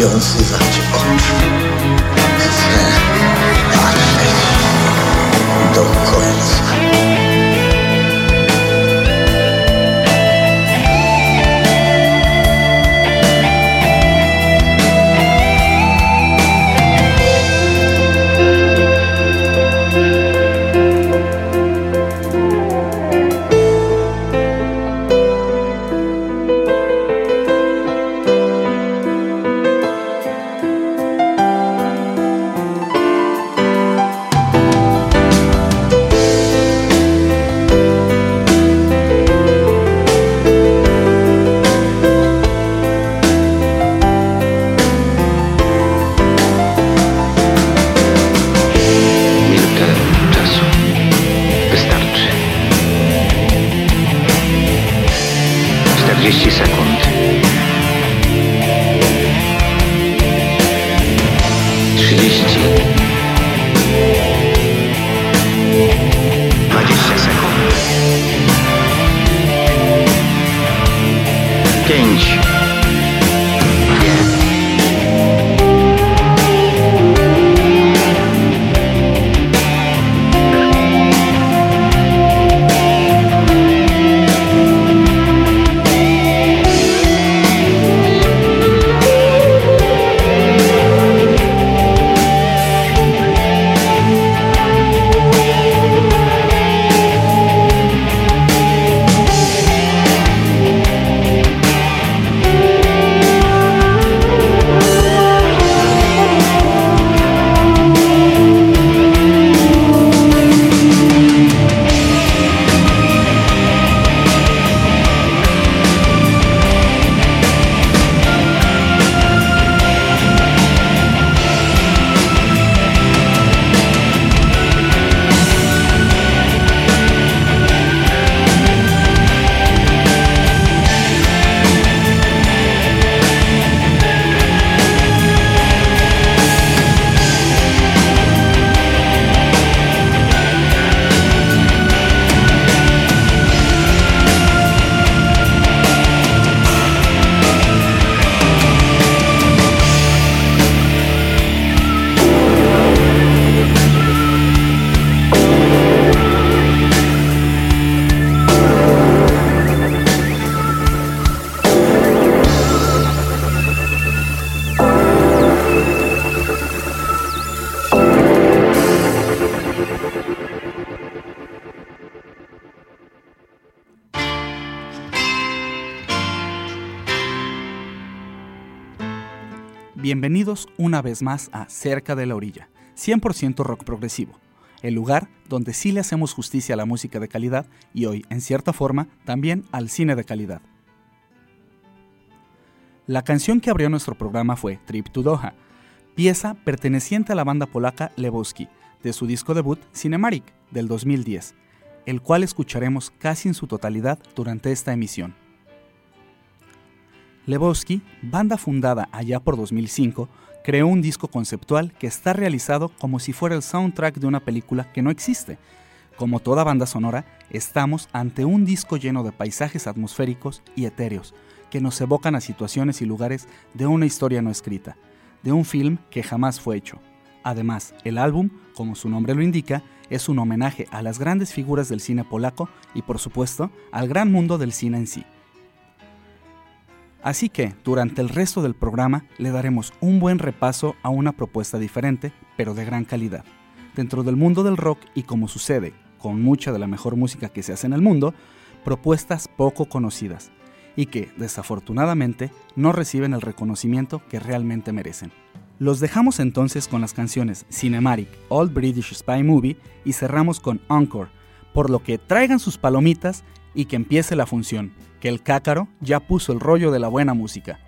Trzeba una vez más a Cerca de la Orilla, 100% rock progresivo, el lugar donde sí le hacemos justicia a la música de calidad y hoy, en cierta forma, también al cine de calidad. La canción que abrió nuestro programa fue Trip to Doha, pieza perteneciente a la banda polaca Lebowski, de su disco debut Cinematic del 2010, el cual escucharemos casi en su totalidad durante esta emisión. Lebowski, banda fundada allá por 2005, creó un disco conceptual que está realizado como si fuera el soundtrack de una película que no existe. Como toda banda sonora, estamos ante un disco lleno de paisajes atmosféricos y etéreos, que nos evocan a situaciones y lugares de una historia no escrita, de un film que jamás fue hecho. Además, el álbum, como su nombre lo indica, es un homenaje a las grandes figuras del cine polaco y por supuesto al gran mundo del cine en sí. Así que, durante el resto del programa, le daremos un buen repaso a una propuesta diferente, pero de gran calidad. Dentro del mundo del rock y como sucede con mucha de la mejor música que se hace en el mundo, propuestas poco conocidas y que, desafortunadamente, no reciben el reconocimiento que realmente merecen. Los dejamos entonces con las canciones Cinematic, Old British Spy Movie y cerramos con Encore, por lo que traigan sus palomitas y que empiece la función, que el cácaro ya puso el rollo de la buena música.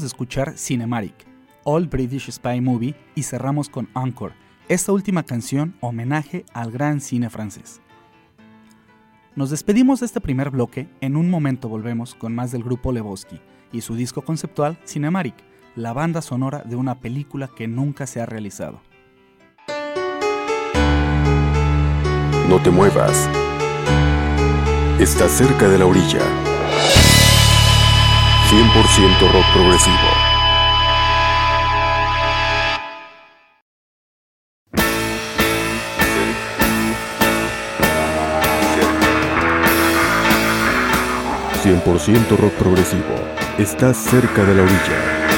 De escuchar Cinematic, All British Spy Movie y cerramos con Encore, esta última canción homenaje al gran cine francés. Nos despedimos de este primer bloque, en un momento volvemos con más del grupo Lebowski y su disco conceptual Cinematic, la banda sonora de una película que nunca se ha realizado. No te muevas. Estás cerca de la orilla. 100% rock progresivo. ...100% rock progresivo... ...estás cerca de la orilla...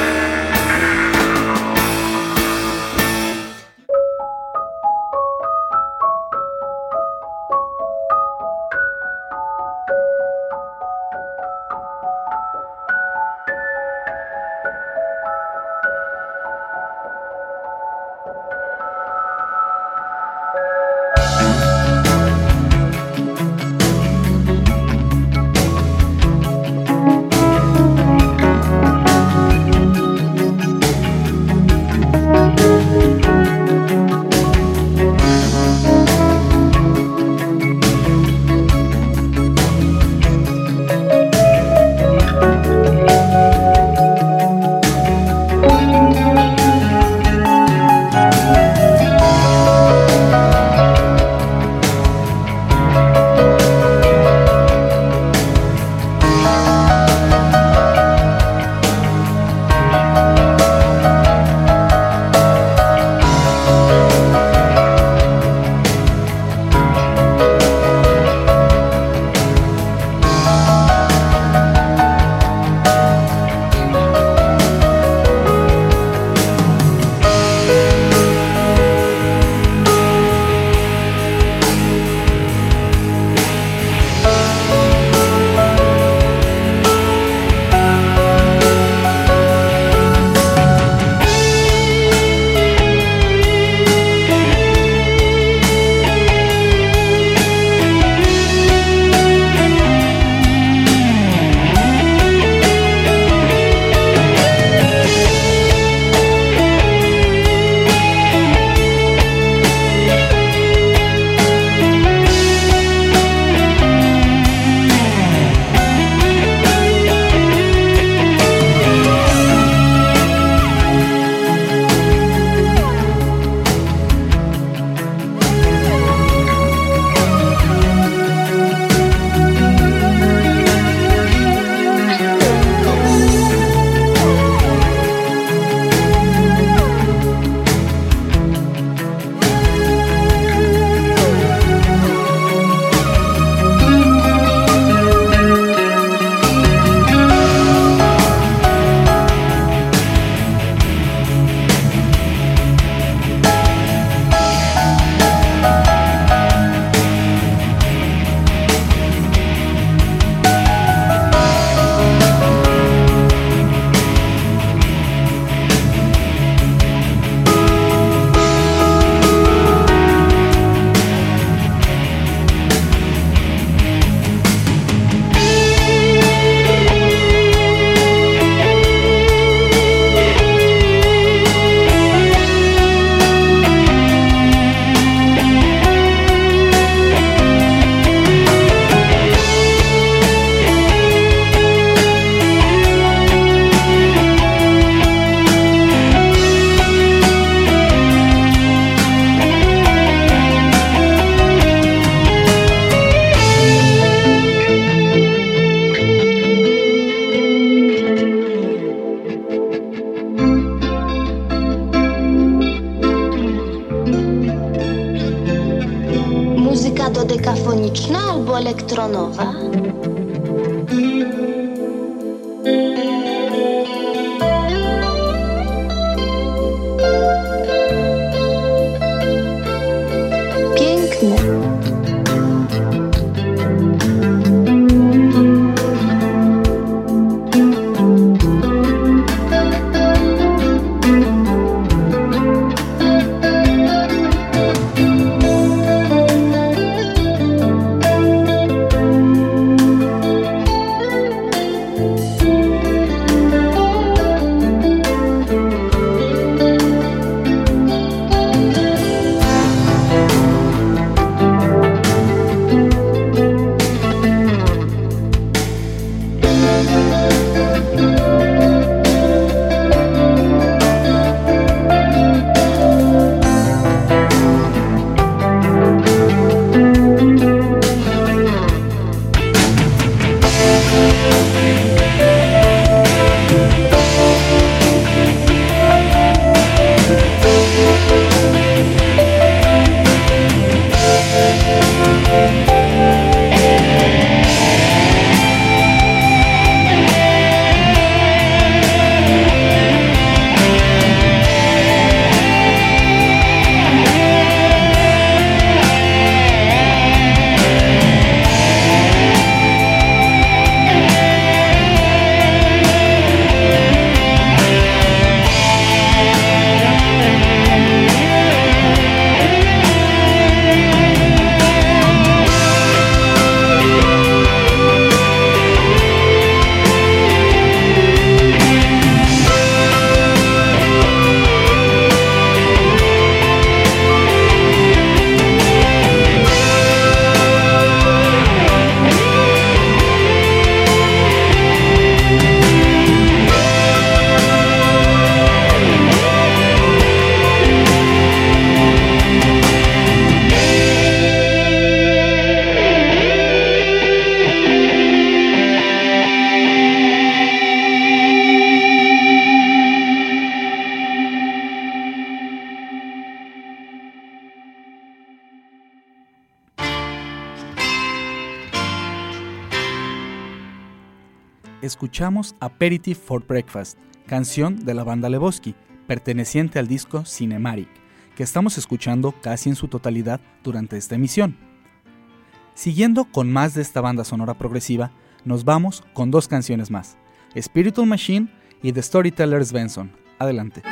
escuchamos Aperitif for Breakfast, canción de la banda Lebowski, perteneciente al disco Cinematic, que estamos escuchando casi en su totalidad durante esta emisión. Siguiendo con más de esta banda sonora progresiva, nos vamos con dos canciones más, Spiritual Machine y The Storytellers Benson. Adelante.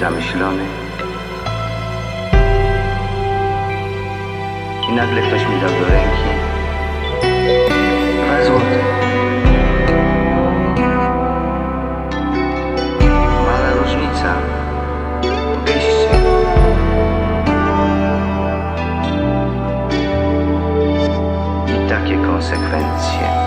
Zamyślony. I nagle ktoś mi dał do ręki dwa złote. Mała różnica w geście. I takie konsekwencje.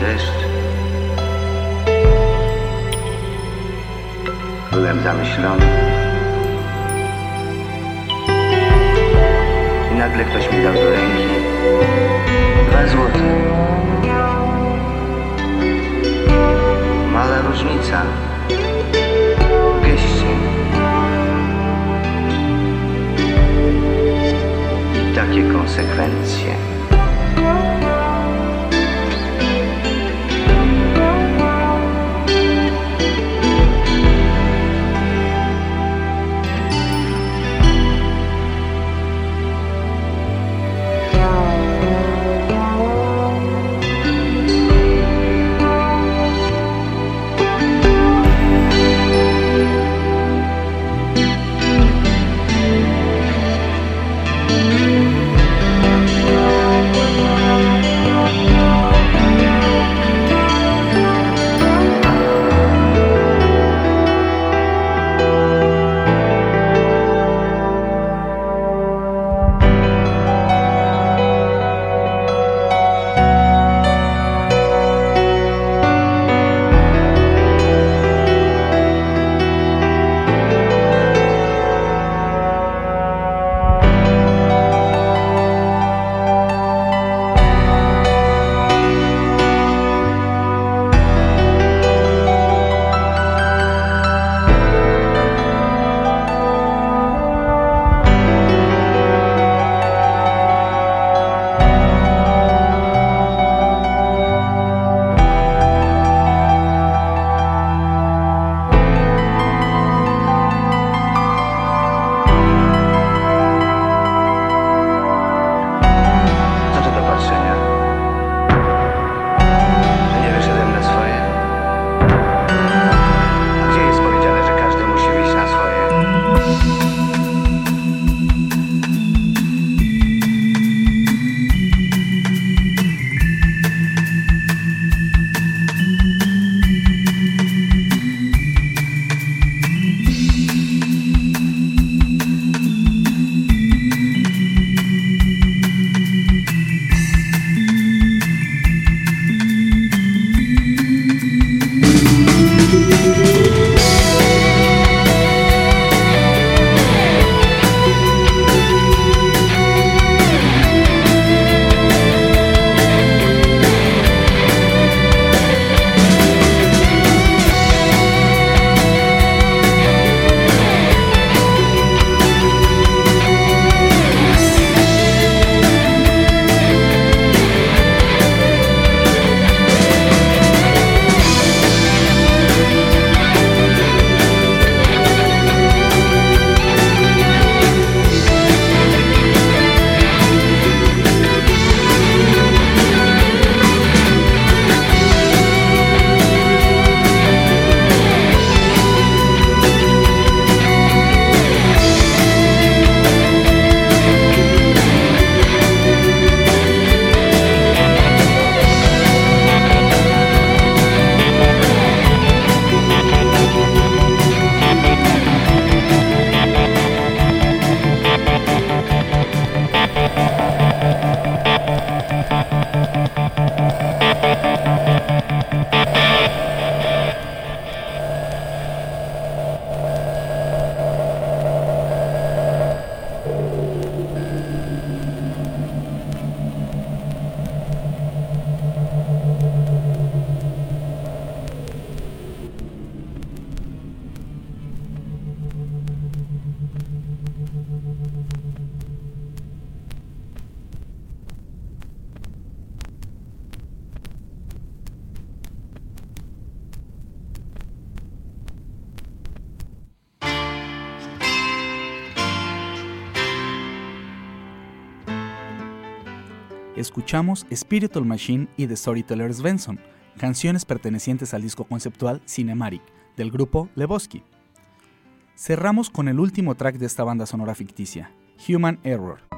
Deszcz. Byłem zamyślony. I nagle ktoś mi dał do ręki dwa złote. Mała różnica w geście. I takie konsekwencje. Escuchamos Spiritual Machine y The Storytellers Benson, canciones pertenecientes al disco conceptual Cinematic del grupo Lebowski. Cerramos con el último track de esta banda sonora ficticia, Human Error.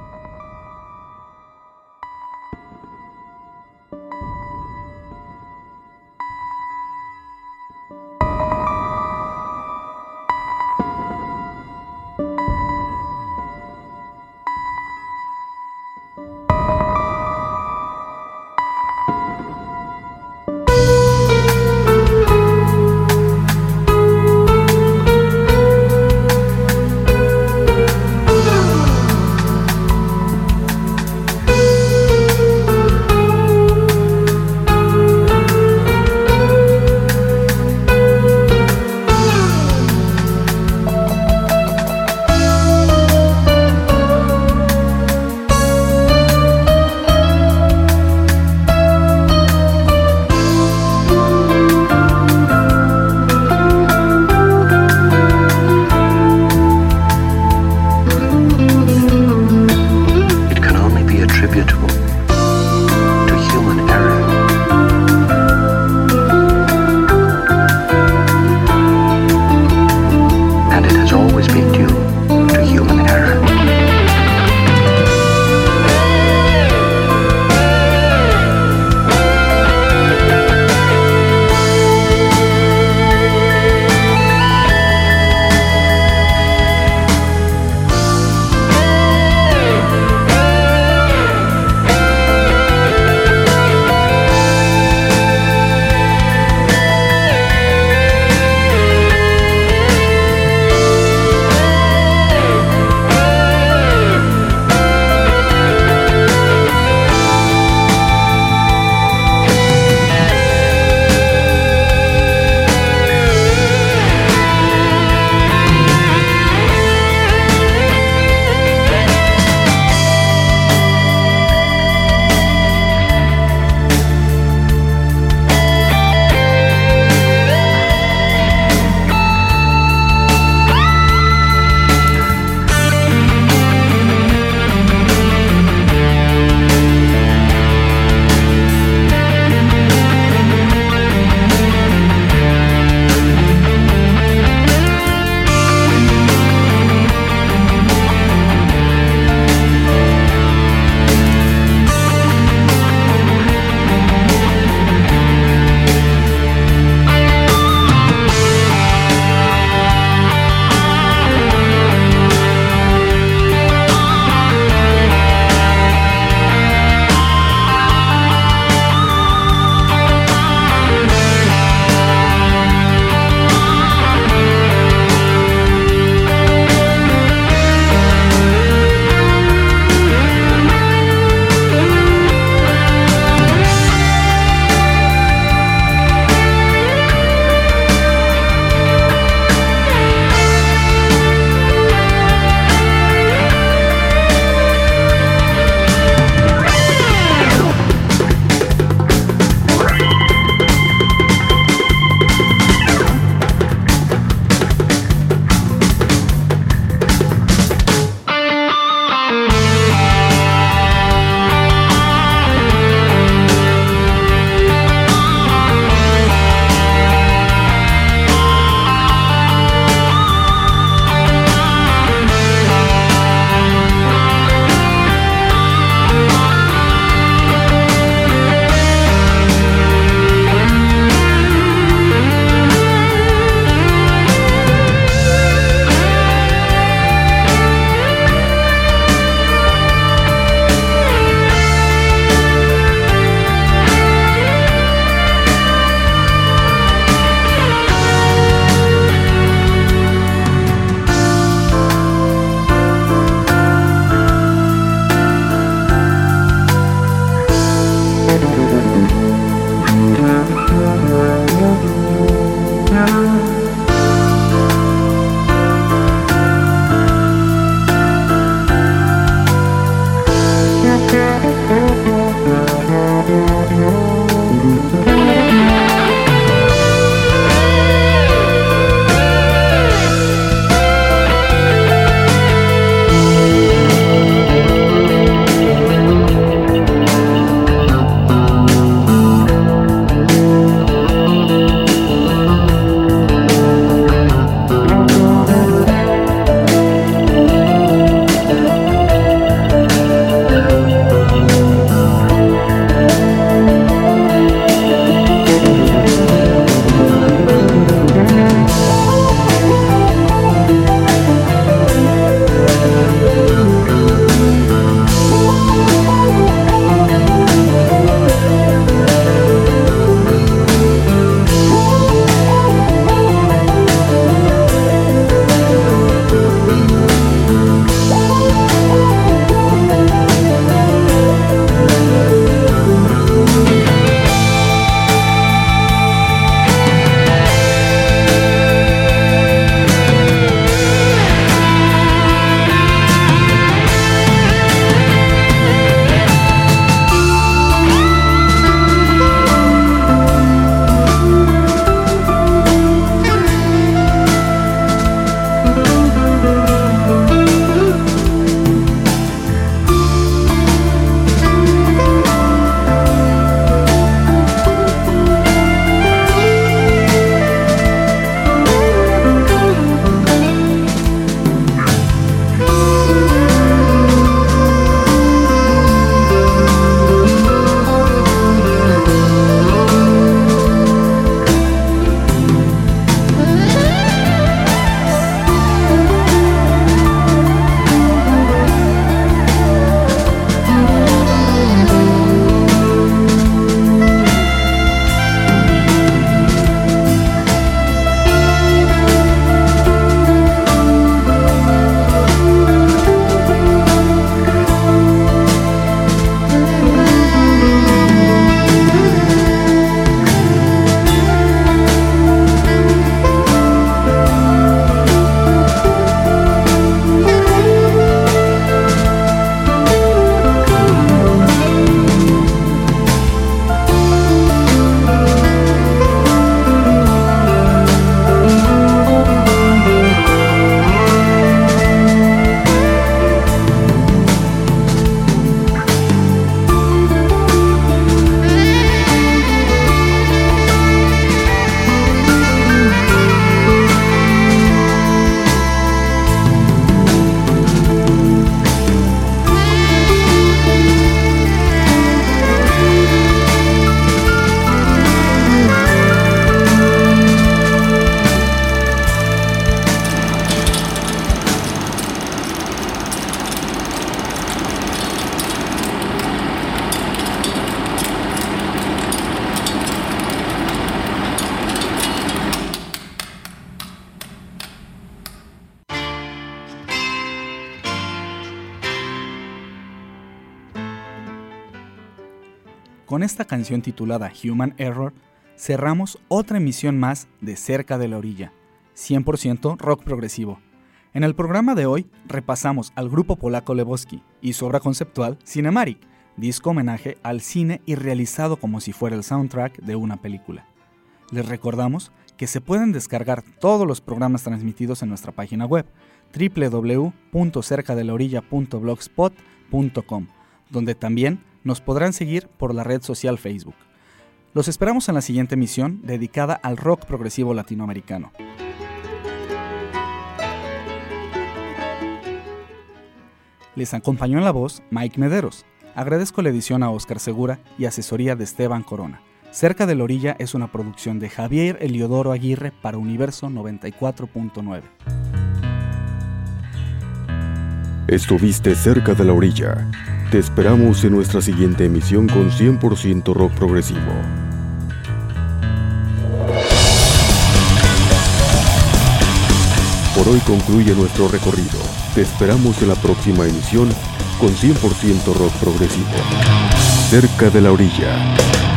Esta canción titulada Human Error, cerramos otra emisión más de Cerca de la Orilla, 100% rock progresivo. En el programa de hoy repasamos al grupo polaco Lebowski y su obra conceptual Cinematic, disco homenaje al cine y realizado como si fuera el soundtrack de una película. Les recordamos que se pueden descargar todos los programas transmitidos en nuestra página web www.cercadelaorilla.blogspot.com, donde también nos podrán seguir por la red social Facebook. Los esperamos en la siguiente emisión dedicada al rock progresivo latinoamericano. Les acompañó en la voz Mike Mederos. Agradezco la edición a Oscar Segura y asesoría de Esteban Corona. Cerca de la Orilla es una producción de Javier Eliodoro Aguirre para Universo 94.9. Estuviste cerca de la orilla. Te esperamos en nuestra siguiente emisión con 100% rock progresivo. Por hoy concluye nuestro recorrido. Te esperamos en la próxima emisión con 100% rock progresivo. Cerca de la orilla.